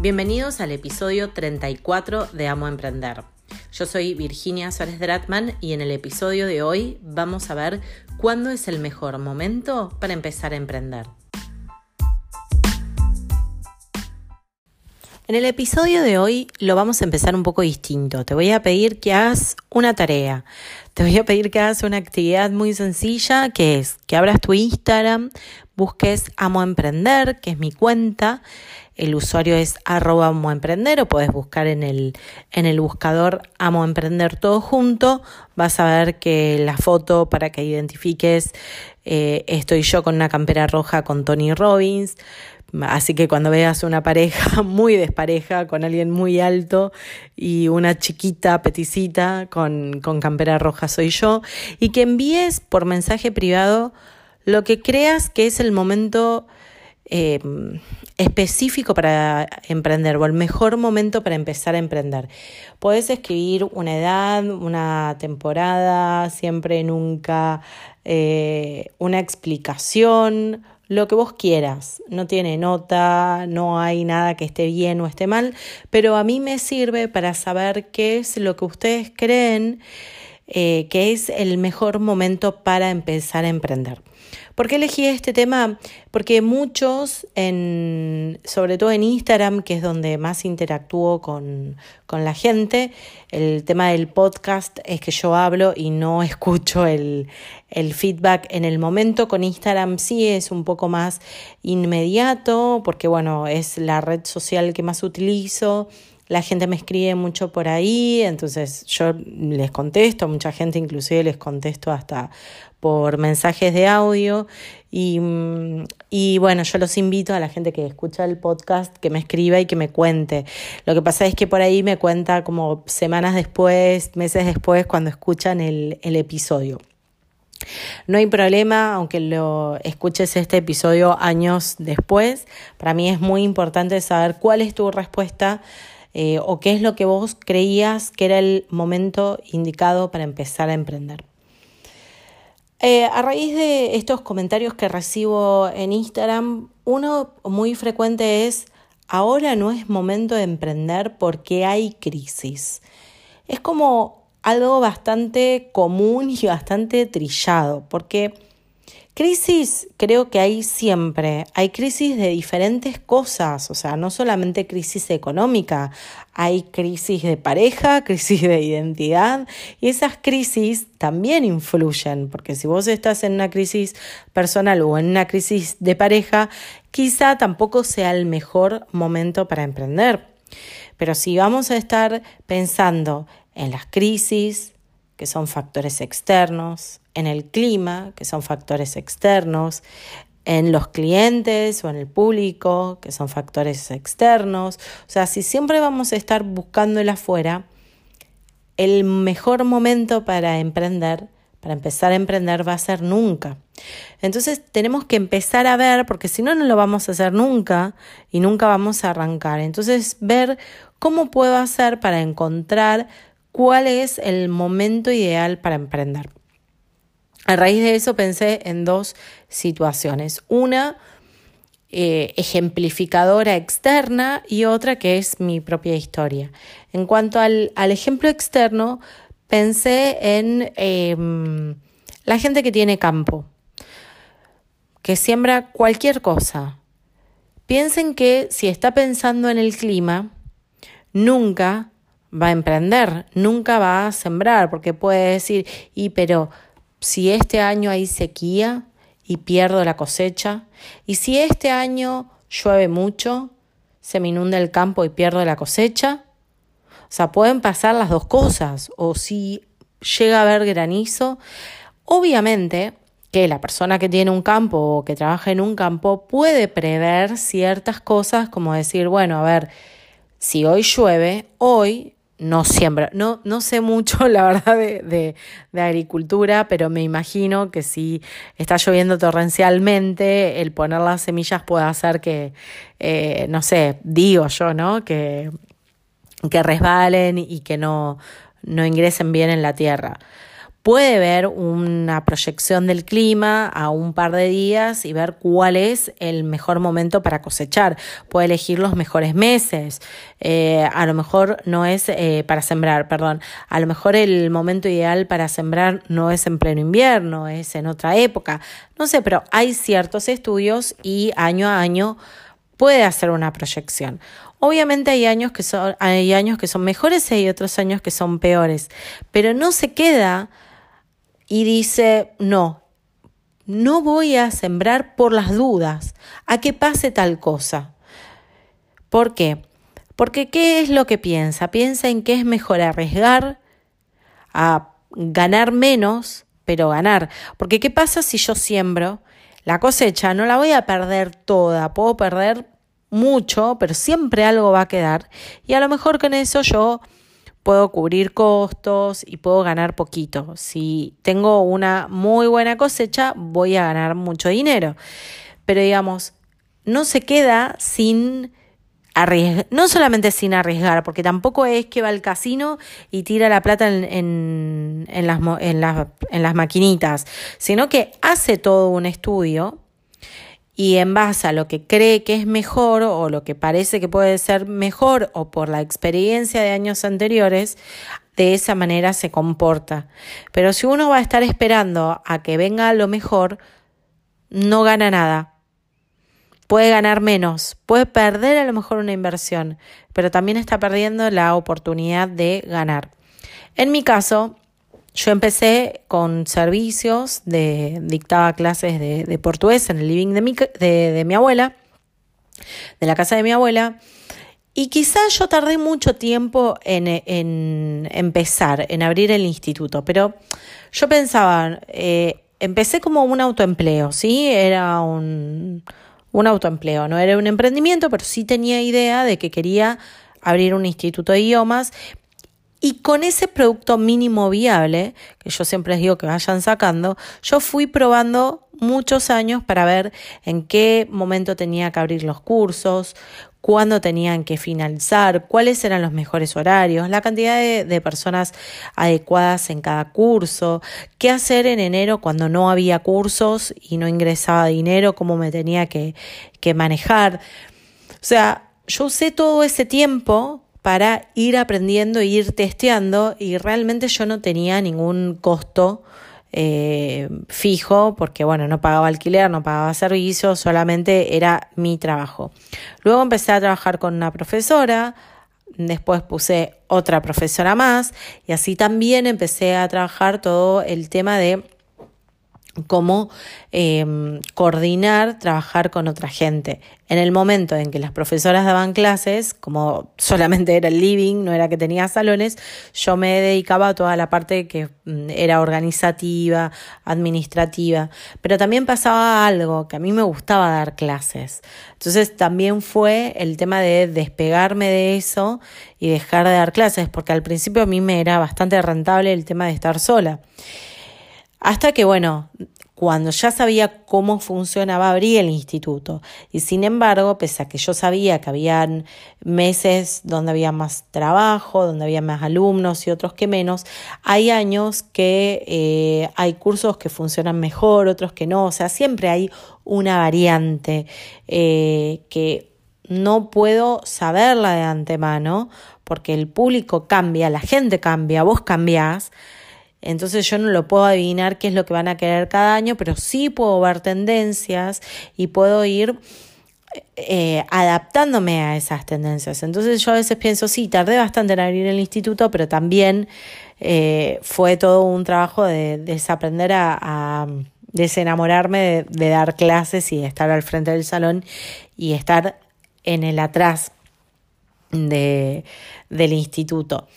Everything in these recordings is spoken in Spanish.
Bienvenidos al episodio 34 de Amo Emprender. Yo soy Virginia Suárez Dratman y en el episodio de hoy vamos a ver cuándo es el mejor momento para empezar a emprender. En el episodio de hoy lo vamos a empezar un poco distinto. Te voy a pedir que hagas una tarea. Te voy a pedir que hagas una actividad muy sencilla, que es que abras tu Instagram, busques Amo Emprender, que es mi cuenta. El usuario es arroba Amo o puedes buscar en el, en el buscador Amo Emprender todo junto. Vas a ver que la foto para que identifiques eh, estoy yo con una campera roja con Tony Robbins. Así que cuando veas una pareja muy despareja, con alguien muy alto y una chiquita peticita con, con campera roja soy yo, y que envíes por mensaje privado lo que creas que es el momento eh, específico para emprender o el mejor momento para empezar a emprender. Puedes escribir una edad, una temporada, siempre, nunca, eh, una explicación, lo que vos quieras. No tiene nota, no hay nada que esté bien o esté mal, pero a mí me sirve para saber qué es lo que ustedes creen eh, que es el mejor momento para empezar a emprender. ¿Por qué elegí este tema? Porque muchos, en, sobre todo en Instagram, que es donde más interactúo con, con la gente, el tema del podcast es que yo hablo y no escucho el, el feedback en el momento. Con Instagram sí es un poco más inmediato, porque bueno, es la red social que más utilizo la gente me escribe mucho por ahí, entonces yo les contesto, mucha gente inclusive les contesto hasta por mensajes de audio y, bueno, yo los invito a la gente que escucha el podcast que me escriba y que me cuente. Lo que pasa es que por ahí me cuenta como semanas después, meses después, cuando escuchan el, el episodio. No hay problema, aunque lo escuches este episodio años después, para mí es muy importante saber cuál es tu respuesta eh, o qué es lo que vos creías que era el momento indicado para empezar a emprender. Eh, a raíz de estos comentarios que recibo en Instagram, uno muy frecuente es, ahora no es momento de emprender porque hay crisis. Es como algo bastante común y bastante trillado, porque Crisis creo que hay siempre, hay crisis de diferentes cosas, o sea, no solamente crisis económica, hay crisis de pareja, crisis de identidad y esas crisis también influyen, porque si vos estás en una crisis personal o en una crisis de pareja, quizá tampoco sea el mejor momento para emprender. Pero si vamos a estar pensando en las crisis, que son factores externos, en el clima, que son factores externos, en los clientes o en el público, que son factores externos. O sea, si siempre vamos a estar buscando el afuera, el mejor momento para emprender, para empezar a emprender, va a ser nunca. Entonces tenemos que empezar a ver, porque si no, no lo vamos a hacer nunca y nunca vamos a arrancar. Entonces, ver cómo puedo hacer para encontrar cuál es el momento ideal para emprender. A raíz de eso pensé en dos situaciones. Una eh, ejemplificadora externa y otra que es mi propia historia. En cuanto al, ejemplo externo, pensé en em, la gente que tiene campo, que siembra cualquier cosa. Piensen que si está pensando en el clima, nunca va a emprender, nunca va a sembrar, porque puede decir, y pero si este año hay sequía y pierdo la cosecha, y si este año llueve mucho, se me inunda el campo y pierdo la cosecha. O sea, pueden pasar las dos cosas, o si llega a haber granizo, obviamente que la persona que tiene un campo o que trabaja en un campo puede prever ciertas cosas, como decir, bueno, a ver, si hoy llueve, hoy no siembra. No, no sé mucho, la verdad, de, de, agricultura, pero me imagino que si está lloviendo torrencialmente, el poner las semillas puede hacer que, eh, no sé, digo yo, ¿no? Que, que resbalen y que no, no ingresen bien en la tierra. Puede ver una proyección del clima a un par de días y ver cuál es el mejor momento para cosechar. Puede elegir los mejores meses. Eh, a lo mejor no es eh, para sembrar, perdón. A lo mejor el momento ideal para sembrar no es en pleno invierno, es en otra época. No sé, pero hay ciertos estudios y año a año puede hacer una proyección. Obviamente hay años que son, hay años que son mejores y otros años que son peores, pero no se queda y dice, no, no voy a sembrar por las dudas, a que pase tal cosa. ¿Por qué? Porque ¿qué es lo que piensa? Piensa en que es mejor arriesgar a ganar menos, pero ganar. Porque ¿qué pasa si yo siembro la cosecha? No la voy a perder toda, puedo perder mucho, pero siempre algo va a quedar. Y a lo mejor con eso yo puedo cubrir costos y puedo ganar poquito. Si tengo una muy buena cosecha, voy a ganar mucho dinero. Pero digamos, no se queda sin arriesgar, no solamente sin arriesgar, porque tampoco es que va al casino y tira la plata en, las maquinitas, sino que hace todo un estudio y en base a lo que cree que es mejor o lo que parece que puede ser mejor o por la experiencia de años anteriores, de esa manera se comporta. Pero si uno va a estar esperando a que venga lo mejor, no gana nada. Puede ganar menos, puede perder a lo mejor una inversión, pero también está perdiendo la oportunidad de ganar. En mi caso, yo empecé con servicios, de, dictaba clases de, portugués en el living de mi, de, mi abuela, de la casa de mi abuela, y quizás yo tardé mucho tiempo en, en, empezar, en abrir el instituto, pero yo pensaba, eh, empecé como un autoempleo, ¿sí? Era un, un autoempleo, no era un emprendimiento, pero sí tenía idea de que quería abrir un instituto de idiomas y con ese producto mínimo viable, que yo siempre les digo que vayan sacando, yo fui probando muchos años para ver en qué momento tenía que abrir los cursos, cuándo tenían que finalizar, cuáles eran los mejores horarios, la cantidad de, personas adecuadas en cada curso, qué hacer en enero cuando no había cursos y no ingresaba dinero, cómo me tenía que, que manejar. O sea, yo usé todo ese tiempo para ir aprendiendo e ir testeando y realmente yo no tenía ningún costo eh, fijo porque bueno, no pagaba alquiler, no pagaba servicios, solamente era mi trabajo. Luego empecé a trabajar con una profesora, después puse otra profesora más y así también empecé a trabajar todo el tema de cómo em, coordinar, trabajar con otra gente. En el momento en que las profesoras daban clases, como solamente era el living, no era que tenía salones, yo me dedicaba a toda la parte que mm, era organizativa, administrativa, pero también pasaba algo que a mí me gustaba dar clases. Entonces también fue el tema de despegarme de eso y dejar de dar clases, porque al principio a mí me era bastante rentable el tema de estar sola. Hasta que, bueno, cuando ya sabía cómo funcionaba, abrí el instituto. Y sin embargo, pese a que yo sabía que habían meses donde había más trabajo, donde había más alumnos y otros que menos, hay años que eh, hay cursos que funcionan mejor, otros que no. O sea, siempre hay una variante eh, que no puedo saberla de antemano porque el público cambia, la gente cambia, vos cambiás. Entonces yo no lo puedo adivinar qué es lo que van a querer cada año, pero sí puedo ver tendencias y puedo ir eh, adaptándome a esas tendencias. Entonces yo a veces pienso, sí, tardé bastante en abrir el instituto, pero también eh, fue todo un trabajo de, desaprender a, desenamorarme de, dar clases y de estar al frente del salón y estar en el atrás de, del instituto.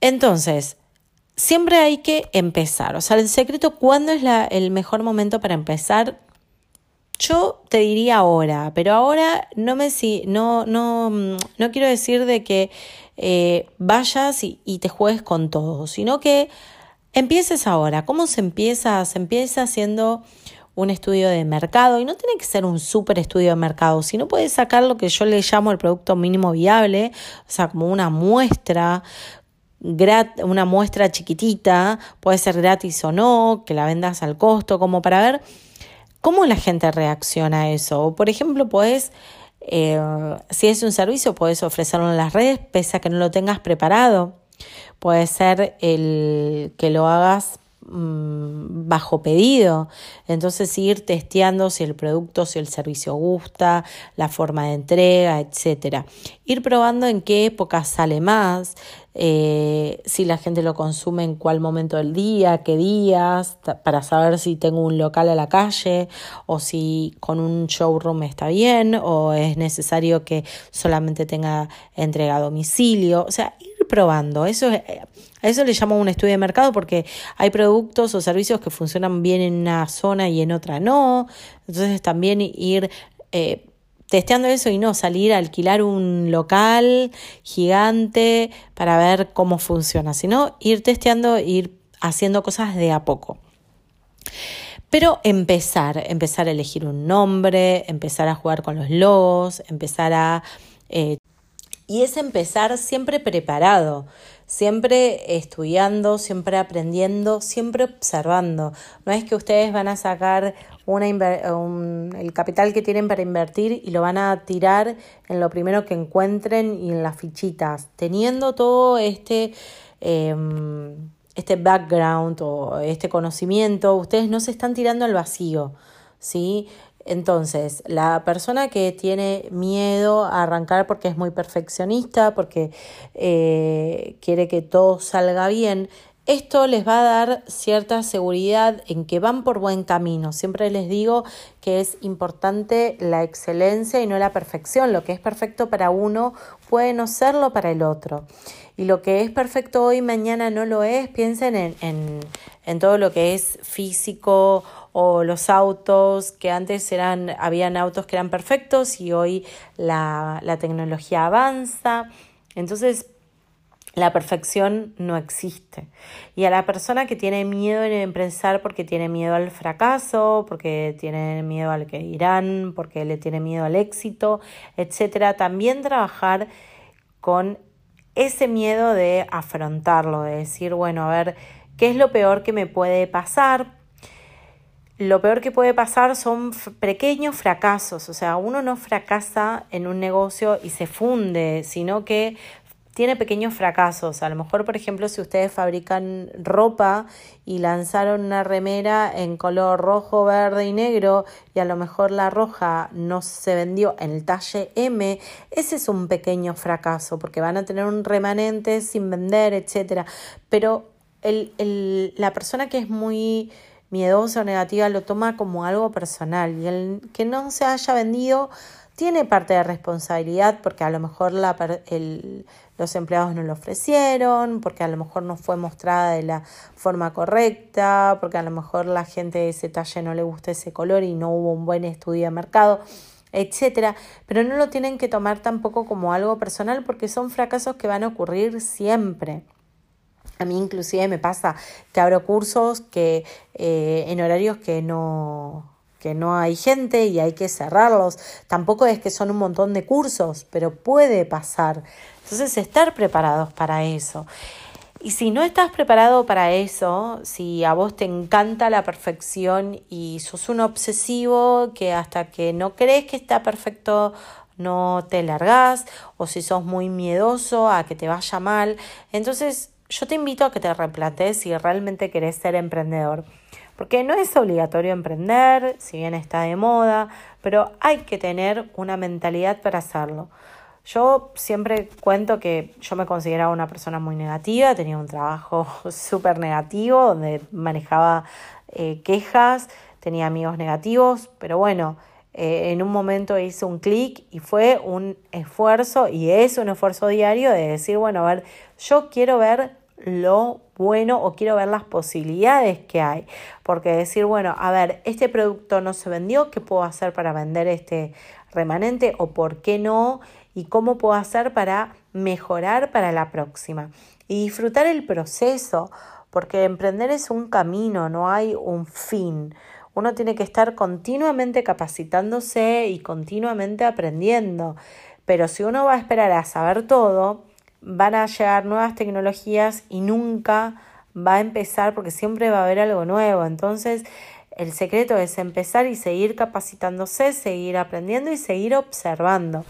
Entonces, siempre hay que empezar. O sea, el secreto, ¿cuándo es la, el mejor momento para empezar? Yo te diría ahora, pero ahora no me si, no, no, no quiero decir de que eh, vayas y, te juegues con todo, sino que empieces ahora. ¿Cómo se empieza? Se empieza haciendo un estudio de mercado y no tiene que ser un súper estudio de mercado, sino puedes sacar lo que yo le llamo el producto mínimo viable, o sea, como una muestra, una muestra chiquitita, puede ser gratis o no, que la vendas al costo, como para ver cómo la gente reacciona a eso. por ejemplo, puedes, eh, si es un servicio, puedes ofrecerlo en las redes, pese a que no lo tengas preparado. Puede ser el que lo hagas bajo pedido. Entonces ir testeando si el producto, si el servicio gusta, la forma de entrega, etcétera. Ir probando en qué época sale más, eh, si la gente lo consume en cuál momento del día, qué días, para saber si tengo un local a la calle o si con un showroom está bien o es necesario que solamente tenga entrega a domicilio. O sea, ir probando. Eso es, a eso le llamo un estudio de mercado porque hay productos o servicios que funcionan bien en una zona y en otra no. Entonces también ir eh, testeando eso y no salir a alquilar un local gigante para ver cómo funciona, sino ir testeando, ir haciendo cosas de a poco. Pero empezar, empezar a elegir un nombre, empezar a jugar con los logos, empezar a... Eh, y es empezar siempre preparado siempre estudiando, siempre aprendiendo, siempre observando. No es que ustedes van a sacar una el capital que tienen para invertir y lo van a tirar en lo primero que encuentren y en las fichitas, teniendo todo este... Em, este background o este conocimiento, ustedes no se están tirando al vacío, ¿sí? Entonces, la persona que tiene miedo a arrancar porque es muy perfeccionista, porque eh, quiere que todo salga bien, esto les va a dar cierta seguridad en que van por buen camino. Siempre les digo que es importante la excelencia y no la perfección. Lo que es perfecto para uno puede no serlo para el otro. Y lo que es perfecto hoy, mañana no lo es. Piensen en, en, en todo lo que es físico o los autos que antes eran, habían autos que eran perfectos y hoy la, la tecnología avanza. Entonces, la perfección no existe. Y a la persona que tiene miedo en empezar porque tiene miedo al fracaso, porque tiene miedo al que irán, porque le tiene miedo al éxito, etcétera, también trabajar con ese miedo de afrontarlo, de decir, bueno, a ver, ¿qué es lo peor que me puede pasar? Lo peor que puede pasar son pequeños fracasos, o sea, uno no fracasa en un negocio y se funde, sino que tiene pequeños fracasos. A lo mejor, por ejemplo, si ustedes fabrican ropa y lanzaron una remera en color rojo, verde y negro y a lo mejor la roja no se vendió en el talle M, ese es un pequeño fracaso porque van a tener un remanente sin vender, etc. Pero el, el, la persona que es muy miedosa o negativa lo toma como algo personal y el que no se haya vendido tiene parte de responsabilidad porque a lo mejor la, el, los empleados no lo ofrecieron, porque a lo mejor no fue mostrada de la forma correcta, porque a lo mejor la gente de ese talle no le gusta ese color y no hubo un buen estudio de mercado etcétera, pero no lo tienen que tomar tampoco como algo personal porque son fracasos que van a ocurrir siempre. A mí inclusive me pasa que abro cursos que eh, en horarios que no, que no hay gente y hay que cerrarlos. Tampoco es que son un montón de cursos, pero puede pasar. Entonces, estar preparados para eso. Y si no estás preparado para eso, si a vos te encanta la perfección y sos un obsesivo que hasta que no crees que está perfecto no te largás, o si sos muy miedoso a que te vaya mal, entonces yo te invito a que te replantees si realmente querés ser emprendedor. Porque no es obligatorio emprender, si bien está de moda, pero hay que tener una mentalidad para hacerlo. Yo siempre cuento que yo me consideraba una persona muy negativa, tenía un trabajo súper negativo donde manejaba eh, quejas, tenía amigos negativos, pero bueno, eh, en un momento hice un clic y fue un esfuerzo y es un esfuerzo diario de decir, bueno, a ver, yo quiero ver lo bueno o quiero ver las posibilidades que hay. Porque decir, bueno, a ver, este producto no se vendió, ¿qué puedo hacer para vender este remanente o por qué no? ¿Y cómo puedo hacer para mejorar para la próxima? Y disfrutar el proceso, porque emprender es un camino, no hay un fin. Uno tiene que estar continuamente capacitándose y continuamente aprendiendo. Pero si uno va a esperar a saber todo, van a llegar nuevas tecnologías y nunca va a empezar porque siempre va a haber algo nuevo. Entonces, el secreto es empezar y seguir capacitándose, seguir aprendiendo y seguir observando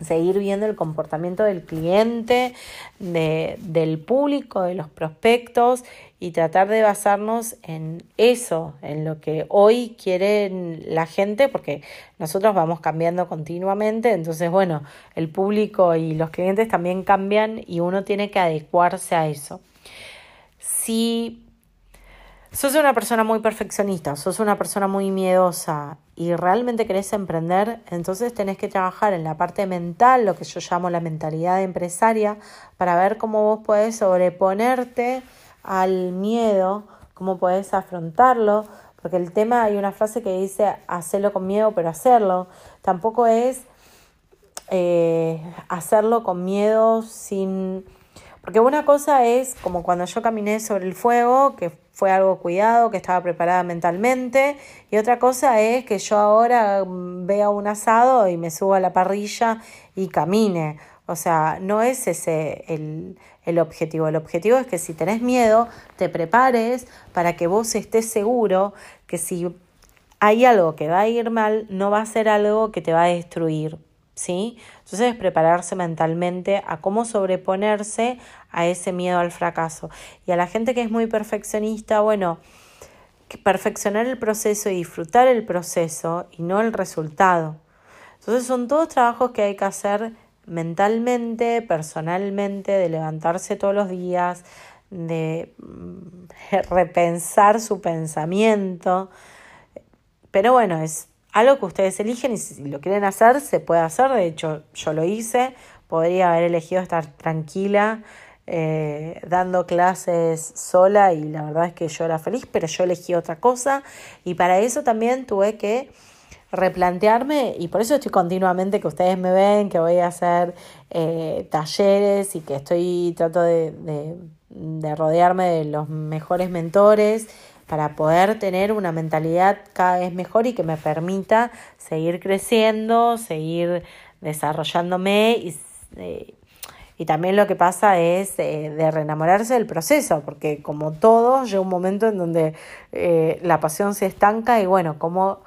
seguir viendo el comportamiento del cliente, del público, de los prospectos y tratar de basarnos en eso, en lo que hoy quiere la gente, porque nosotros vamos cambiando continuamente, entonces bueno, el público y los clientes también cambian y uno tiene que adecuarse a eso. Si sos una persona muy perfeccionista, sos una persona muy miedosa y realmente querés emprender, entonces tenés que trabajar en la parte mental, lo que yo llamo la mentalidad empresaria, para ver cómo vos podés sobreponerte al miedo, cómo podés afrontarlo, porque el tema hay una frase que dice hacerlo con miedo, pero hacerlo. Tampoco es eh, hacerlo con miedo sin... Porque una cosa es como cuando yo caminé sobre el fuego, que fue algo cuidado, que estaba preparada mentalmente. Y otra cosa es que yo ahora mm, vea un asado y me suba a la parrilla y camine. O sea, no es ese el, el objetivo. El objetivo es que si tenés miedo, te prepares para que vos estés seguro que si hay algo que va a ir mal, no va a ser algo que te va a destruir. ¿Sí? Entonces, prepararse mentalmente a cómo sobreponerse a ese miedo al fracaso. Y a la gente que es muy perfeccionista, bueno, perfeccionar el proceso y disfrutar el proceso y no el resultado. Entonces son todos trabajos que hay que hacer mentalmente, personalmente, de levantarse todos los días, de mm, repensar su pensamiento. Pero bueno, es algo que ustedes eligen y si lo quieren hacer, se puede hacer. De hecho, yo lo hice. Podría haber elegido estar tranquila eh, dando clases sola y la verdad es que yo era feliz, pero yo elegí otra cosa y para eso también tuve que replantearme y por eso estoy continuamente que ustedes me ven, que voy a hacer eh, talleres y que estoy trato de, de, de rodearme de los mejores mentores para poder tener una mentalidad cada vez mejor y que me permita seguir creciendo, seguir desarrollándome y, eh, y también lo que pasa es eh, de reenamorarse del proceso, porque como todo, llega un momento en donde eh, la pasión se estanca y bueno, como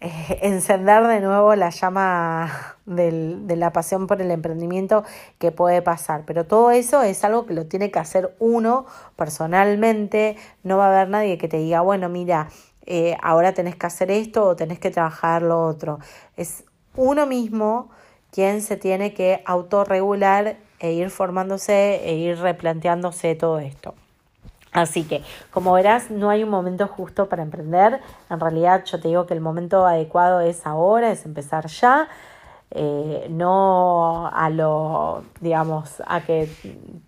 eh, encender de nuevo la llama del, de la pasión por el emprendimiento que puede pasar. Pero todo eso es algo que lo tiene que hacer uno personalmente, no va a haber nadie que te diga, bueno, mira, ahora tenés que hacer esto o tenés que trabajar lo otro. Es uno mismo quien se tiene que autorregular e ir formándose e ir replanteándose todo esto. Así que, como verás, no hay un momento justo para emprender. En realidad, yo te digo que el momento adecuado es ahora, es empezar ya. Eh, no a lo, digamos, a que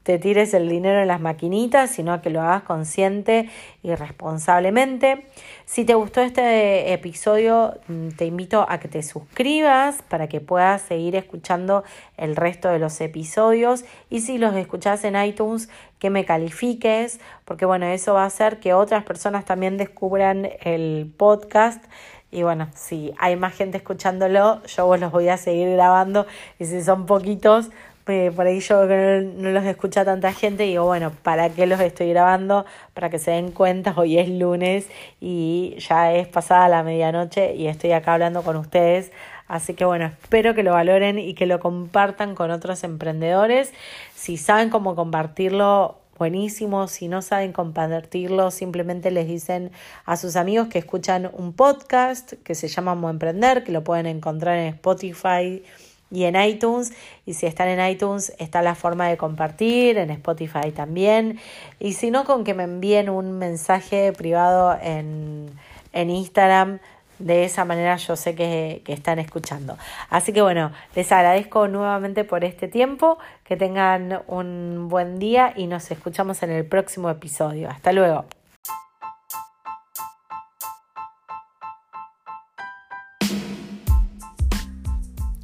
te tires el dinero en las maquinitas, sino a que lo hagas consciente y responsablemente. Si te gustó este episodio, mm, te invito a que te suscribas para que puedas seguir escuchando el resto de los episodios y si los escuchas en iTunes, que me califiques, porque bueno, eso va a hacer que otras personas también descubran el podcast y bueno, si hay más gente escuchándolo, yo los voy a seguir grabando. Y si son poquitos, eh, por ahí yo no, no, los escucha tanta gente, digo, bueno, ¿para qué los estoy grabando? Para que se den cuenta, hoy es lunes y ya es pasada la medianoche y estoy acá hablando con ustedes. Así que bueno, espero que lo valoren y que lo compartan con otros emprendedores. Si saben cómo compartirlo, buenísimo. Si no saben compartirlo, simplemente les dicen a sus amigos que escuchan un podcast que se llama Mo Emprender, que lo pueden encontrar en Spotify y en iTunes. Y si están en iTunes, está la forma de compartir, en Spotify también. Y si no, con que me envíen un mensaje privado en, en Instagram de esa manera yo sé que, están escuchando. Así que bueno, les agradezco nuevamente por este tiempo, que tengan un buen día y nos escuchamos en el próximo episodio. Hasta luego.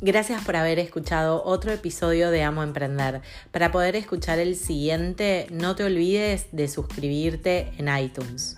Gracias por haber escuchado otro episodio de Amo Emprender. Para poder escuchar el siguiente, no te olvides de suscribirte en iTunes.